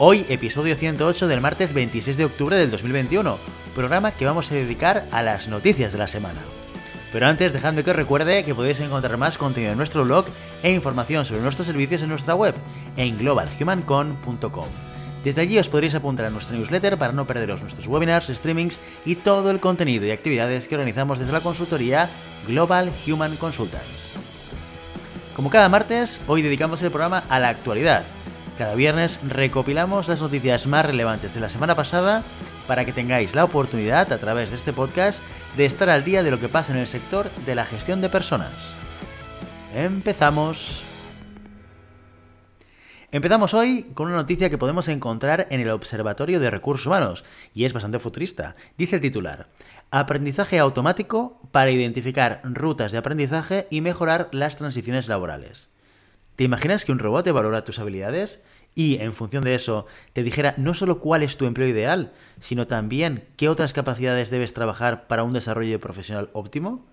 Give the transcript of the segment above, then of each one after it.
Hoy, episodio 108 del martes 26 de octubre del 2021, programa que vamos a dedicar a las noticias de la semana. Pero antes, dejadme que os recuerde que podéis encontrar más contenido en nuestro blog e información sobre nuestros servicios en nuestra web, en globalhumancon.com. Desde allí os podréis apuntar a nuestra newsletter para no perderos nuestros webinars, streamings y todo el contenido y actividades que organizamos desde la consultoría Global Human Consultants. Como cada martes, hoy dedicamos el programa a la actualidad, cada viernes recopilamos las noticias más relevantes de la semana pasada para que tengáis la oportunidad a través de este podcast de estar al día de lo que pasa en el sector de la gestión de personas. Empezamos. Empezamos hoy con una noticia que podemos encontrar en el Observatorio de Recursos Humanos, y es bastante futurista. Dice el titular, Aprendizaje automático para identificar rutas de aprendizaje y mejorar las transiciones laborales. ¿Te imaginas que un robot te valora tus habilidades y en función de eso te dijera no solo cuál es tu empleo ideal, sino también qué otras capacidades debes trabajar para un desarrollo profesional óptimo?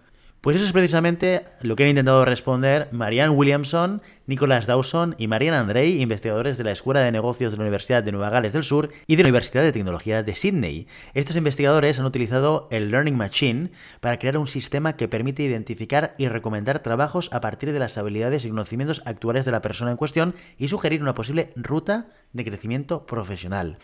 Pues eso es precisamente lo que han intentado responder Marianne Williamson, Nicholas Dawson y Marianne Andrei, investigadores de la Escuela de Negocios de la Universidad de Nueva Gales del Sur y de la Universidad de Tecnología de Sydney. Estos investigadores han utilizado el Learning Machine para crear un sistema que permite identificar y recomendar trabajos a partir de las habilidades y conocimientos actuales de la persona en cuestión y sugerir una posible ruta de crecimiento profesional.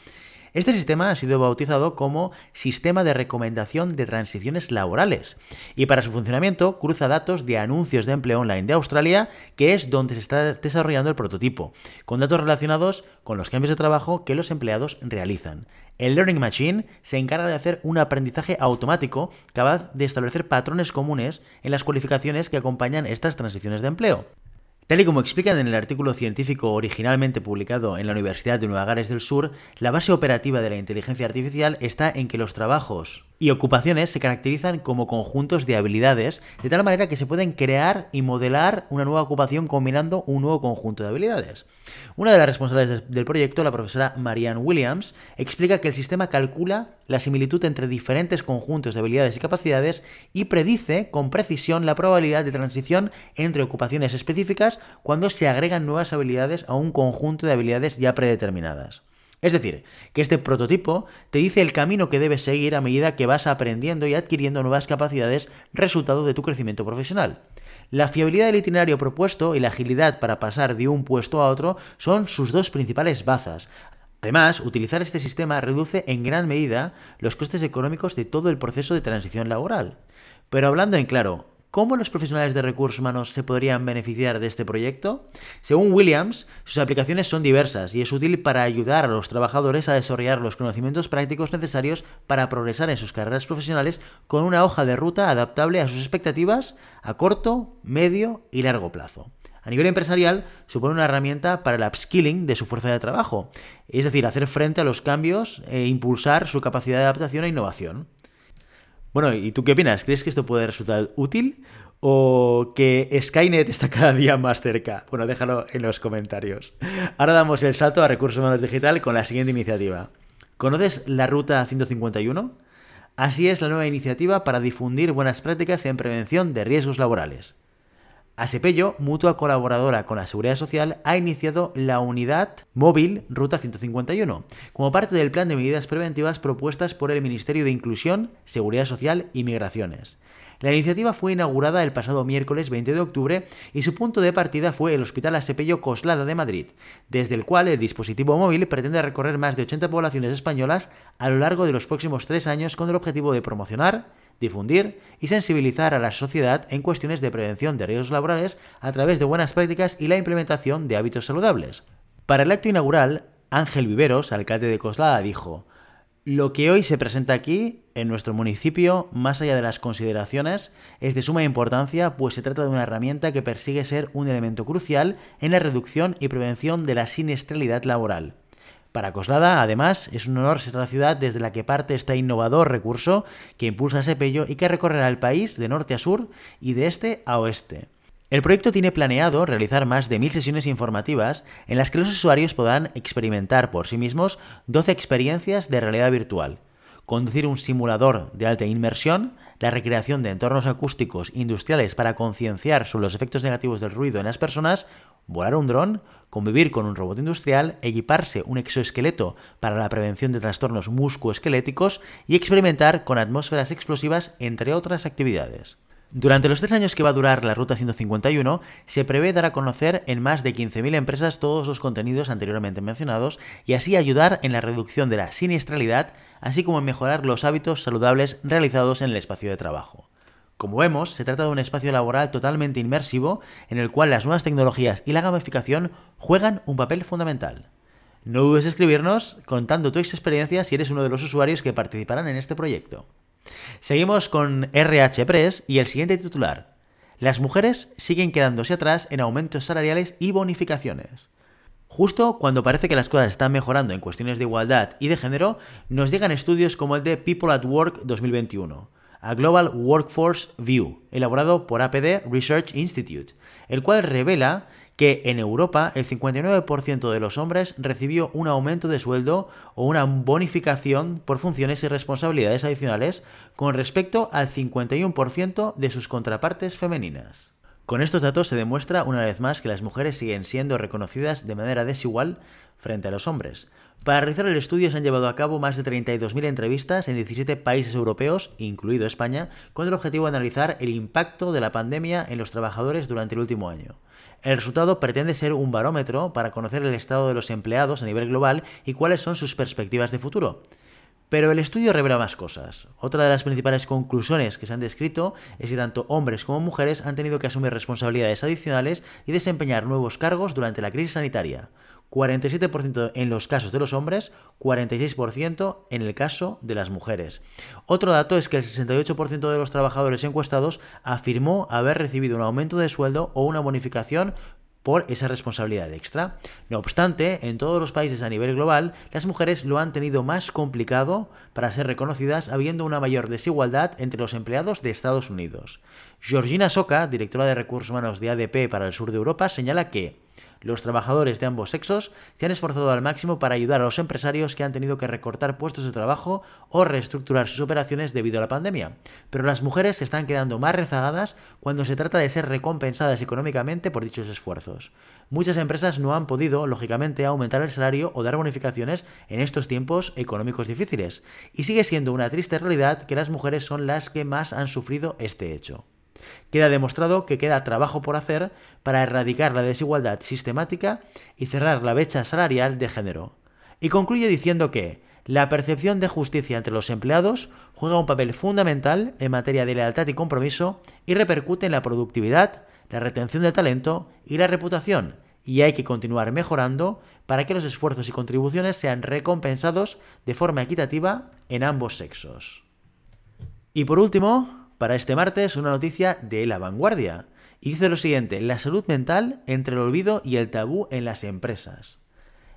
Este sistema ha sido bautizado como Sistema de Recomendación de Transiciones Laborales y para su funcionamiento cruza datos de anuncios de empleo online de Australia, que es donde se está desarrollando el prototipo, con datos relacionados con los cambios de trabajo que los empleados realizan. El Learning Machine se encarga de hacer un aprendizaje automático capaz de establecer patrones comunes en las cualificaciones que acompañan estas transiciones de empleo. Tal y como explican en el artículo científico originalmente publicado en la Universidad de Nueva Gales del Sur, la base operativa de la inteligencia artificial está en que los trabajos y ocupaciones se caracterizan como conjuntos de habilidades, de tal manera que se pueden crear y modelar una nueva ocupación combinando un nuevo conjunto de habilidades. Una de las responsables del proyecto, la profesora Marianne Williams, explica que el sistema calcula la similitud entre diferentes conjuntos de habilidades y capacidades y predice con precisión la probabilidad de transición entre ocupaciones específicas cuando se agregan nuevas habilidades a un conjunto de habilidades ya predeterminadas. Es decir, que este prototipo te dice el camino que debes seguir a medida que vas aprendiendo y adquiriendo nuevas capacidades resultado de tu crecimiento profesional. La fiabilidad del itinerario propuesto y la agilidad para pasar de un puesto a otro son sus dos principales bazas. Además, utilizar este sistema reduce en gran medida los costes económicos de todo el proceso de transición laboral. Pero hablando en claro, ¿Cómo los profesionales de recursos humanos se podrían beneficiar de este proyecto? Según Williams, sus aplicaciones son diversas y es útil para ayudar a los trabajadores a desarrollar los conocimientos prácticos necesarios para progresar en sus carreras profesionales con una hoja de ruta adaptable a sus expectativas a corto, medio y largo plazo. A nivel empresarial, supone una herramienta para el upskilling de su fuerza de trabajo, es decir, hacer frente a los cambios e impulsar su capacidad de adaptación e innovación. Bueno, ¿y tú qué opinas? ¿Crees que esto puede resultar útil o que Skynet está cada día más cerca? Bueno, déjalo en los comentarios. Ahora damos el salto a Recursos Humanos Digital con la siguiente iniciativa. ¿Conoces la Ruta 151? Así es la nueva iniciativa para difundir buenas prácticas en prevención de riesgos laborales. Asepello, mutua colaboradora con la Seguridad Social, ha iniciado la unidad móvil Ruta 151, como parte del plan de medidas preventivas propuestas por el Ministerio de Inclusión, Seguridad Social y Migraciones. La iniciativa fue inaugurada el pasado miércoles 20 de octubre y su punto de partida fue el Hospital Asepello Coslada de Madrid, desde el cual el dispositivo móvil pretende recorrer más de 80 poblaciones españolas a lo largo de los próximos tres años con el objetivo de promocionar, difundir y sensibilizar a la sociedad en cuestiones de prevención de riesgos laborales a través de buenas prácticas y la implementación de hábitos saludables. Para el acto inaugural, Ángel Viveros, alcalde de Coslada, dijo, Lo que hoy se presenta aquí, en nuestro municipio, más allá de las consideraciones, es de suma importancia, pues se trata de una herramienta que persigue ser un elemento crucial en la reducción y prevención de la siniestralidad laboral. Para Coslada, además, es un honor ser la ciudad desde la que parte este innovador recurso que impulsa Sepello y que recorrerá el país de norte a sur y de este a oeste. El proyecto tiene planeado realizar más de mil sesiones informativas en las que los usuarios podrán experimentar por sí mismos 12 experiencias de realidad virtual, conducir un simulador de alta inmersión, la recreación de entornos acústicos industriales para concienciar sobre los efectos negativos del ruido en las personas, volar un dron, convivir con un robot industrial, equiparse un exoesqueleto para la prevención de trastornos musculoesqueléticos y experimentar con atmósferas explosivas, entre otras actividades. Durante los tres años que va a durar la Ruta 151, se prevé dar a conocer en más de 15.000 empresas todos los contenidos anteriormente mencionados y así ayudar en la reducción de la siniestralidad, así como en mejorar los hábitos saludables realizados en el espacio de trabajo. Como vemos, se trata de un espacio laboral totalmente inmersivo en el cual las nuevas tecnologías y la gamificación juegan un papel fundamental. No dudes en escribirnos contando tu experiencia si eres uno de los usuarios que participarán en este proyecto. Seguimos con RH Press y el siguiente titular. Las mujeres siguen quedándose atrás en aumentos salariales y bonificaciones. Justo cuando parece que las cosas están mejorando en cuestiones de igualdad y de género, nos llegan estudios como el de People at Work 2021, a Global Workforce View, elaborado por APD Research Institute, el cual revela que en Europa el 59% de los hombres recibió un aumento de sueldo o una bonificación por funciones y responsabilidades adicionales con respecto al 51% de sus contrapartes femeninas. Con estos datos se demuestra una vez más que las mujeres siguen siendo reconocidas de manera desigual frente a los hombres. Para realizar el estudio se han llevado a cabo más de 32.000 entrevistas en 17 países europeos, incluido España, con el objetivo de analizar el impacto de la pandemia en los trabajadores durante el último año. El resultado pretende ser un barómetro para conocer el estado de los empleados a nivel global y cuáles son sus perspectivas de futuro. Pero el estudio revela más cosas. Otra de las principales conclusiones que se han descrito es que tanto hombres como mujeres han tenido que asumir responsabilidades adicionales y desempeñar nuevos cargos durante la crisis sanitaria. 47% en los casos de los hombres, 46% en el caso de las mujeres. Otro dato es que el 68% de los trabajadores encuestados afirmó haber recibido un aumento de sueldo o una bonificación por esa responsabilidad extra. No obstante, en todos los países a nivel global, las mujeres lo han tenido más complicado para ser reconocidas, habiendo una mayor desigualdad entre los empleados de Estados Unidos. Georgina Soca, directora de recursos humanos de ADP para el sur de Europa, señala que los trabajadores de ambos sexos se han esforzado al máximo para ayudar a los empresarios que han tenido que recortar puestos de trabajo o reestructurar sus operaciones debido a la pandemia, pero las mujeres se están quedando más rezagadas cuando se trata de ser recompensadas económicamente por dichos esfuerzos. Muchas empresas no han podido, lógicamente, aumentar el salario o dar bonificaciones en estos tiempos económicos difíciles, y sigue siendo una triste realidad que las mujeres son las que más han sufrido este hecho. Queda demostrado que queda trabajo por hacer para erradicar la desigualdad sistemática y cerrar la brecha salarial de género. Y concluye diciendo que la percepción de justicia entre los empleados juega un papel fundamental en materia de lealtad y compromiso y repercute en la productividad, la retención del talento y la reputación, y hay que continuar mejorando para que los esfuerzos y contribuciones sean recompensados de forma equitativa en ambos sexos. Y por último, para este martes, una noticia de La Vanguardia. Y dice lo siguiente, la salud mental entre el olvido y el tabú en las empresas.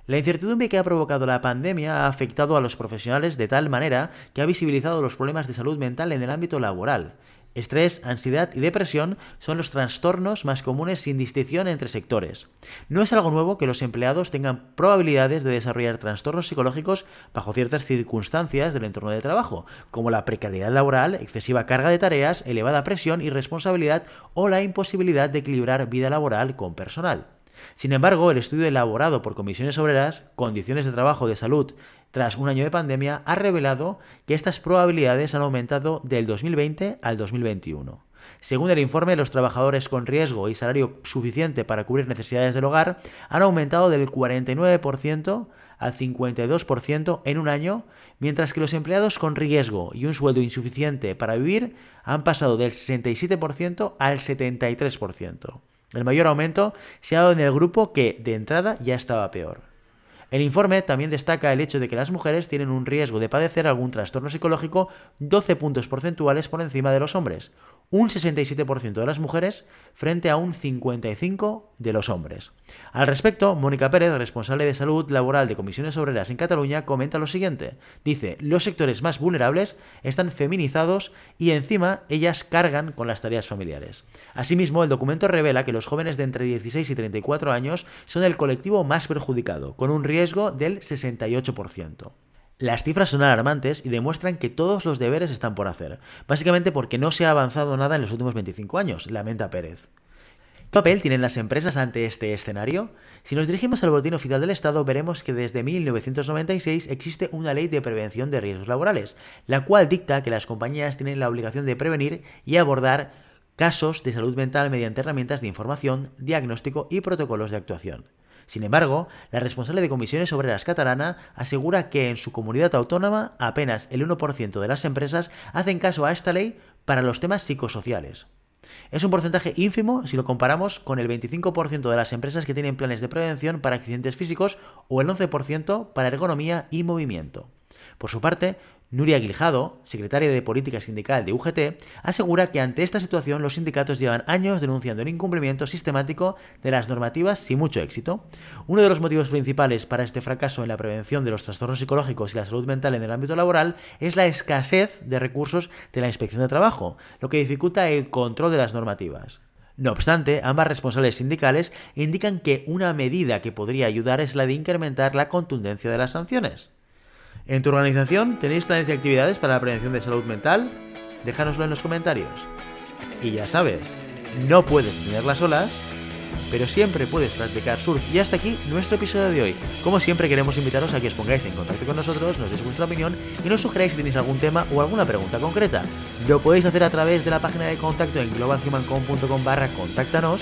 La incertidumbre que ha provocado la pandemia ha afectado a los profesionales de tal manera que ha visibilizado los problemas de salud mental en el ámbito laboral, Estrés, ansiedad y depresión son los trastornos más comunes sin distinción entre sectores. No es algo nuevo que los empleados tengan probabilidades de desarrollar trastornos psicológicos bajo ciertas circunstancias del entorno de trabajo, como la precariedad laboral, excesiva carga de tareas, elevada presión y responsabilidad o la imposibilidad de equilibrar vida laboral con personal. Sin embargo, el estudio elaborado por comisiones obreras, condiciones de trabajo de salud tras un año de pandemia, ha revelado que estas probabilidades han aumentado del 2020 al 2021. Según el informe, los trabajadores con riesgo y salario suficiente para cubrir necesidades del hogar han aumentado del 49% al 52% en un año, mientras que los empleados con riesgo y un sueldo insuficiente para vivir han pasado del 67% al 73%. El mayor aumento se ha dado en el grupo que, de entrada, ya estaba peor. El informe también destaca el hecho de que las mujeres tienen un riesgo de padecer algún trastorno psicológico 12 puntos porcentuales por encima de los hombres, un 67% de las mujeres frente a un 55% de los hombres. Al respecto, Mónica Pérez, responsable de salud laboral de comisiones obreras en Cataluña, comenta lo siguiente. Dice, los sectores más vulnerables están feminizados y encima ellas cargan con las tareas familiares. Asimismo, el documento revela que los jóvenes de entre 16 y 34 años son el colectivo más perjudicado, con un riesgo del 68%. Las cifras son alarmantes y demuestran que todos los deberes están por hacer, básicamente porque no se ha avanzado nada en los últimos 25 años, lamenta Pérez. ¿Qué papel tienen las empresas ante este escenario? Si nos dirigimos al Boletín Oficial del Estado, veremos que desde 1996 existe una ley de prevención de riesgos laborales, la cual dicta que las compañías tienen la obligación de prevenir y abordar casos de salud mental mediante herramientas de información, diagnóstico y protocolos de actuación. Sin embargo, la responsable de comisiones obreras catalana asegura que en su comunidad autónoma apenas el 1% de las empresas hacen caso a esta ley para los temas psicosociales. Es un porcentaje ínfimo si lo comparamos con el 25% de las empresas que tienen planes de prevención para accidentes físicos o el 11% para ergonomía y movimiento. Por su parte, Nuria Guiljado, secretaria de Política Sindical de UGT, asegura que ante esta situación los sindicatos llevan años denunciando el incumplimiento sistemático de las normativas sin mucho éxito. Uno de los motivos principales para este fracaso en la prevención de los trastornos psicológicos y la salud mental en el ámbito laboral es la escasez de recursos de la inspección de trabajo, lo que dificulta el control de las normativas. No obstante, ambas responsables sindicales indican que una medida que podría ayudar es la de incrementar la contundencia de las sanciones. ¿En tu organización tenéis planes de actividades para la prevención de salud mental? Déjanoslo en los comentarios. Y ya sabes, no puedes tenerlas solas, pero siempre puedes practicar surf. Y hasta aquí nuestro episodio de hoy. Como siempre queremos invitaros a que os pongáis en contacto con nosotros, nos deis vuestra opinión y nos sugeráis si tenéis algún tema o alguna pregunta concreta. Lo podéis hacer a través de la página de contacto en globalhumancom.com barra contáctanos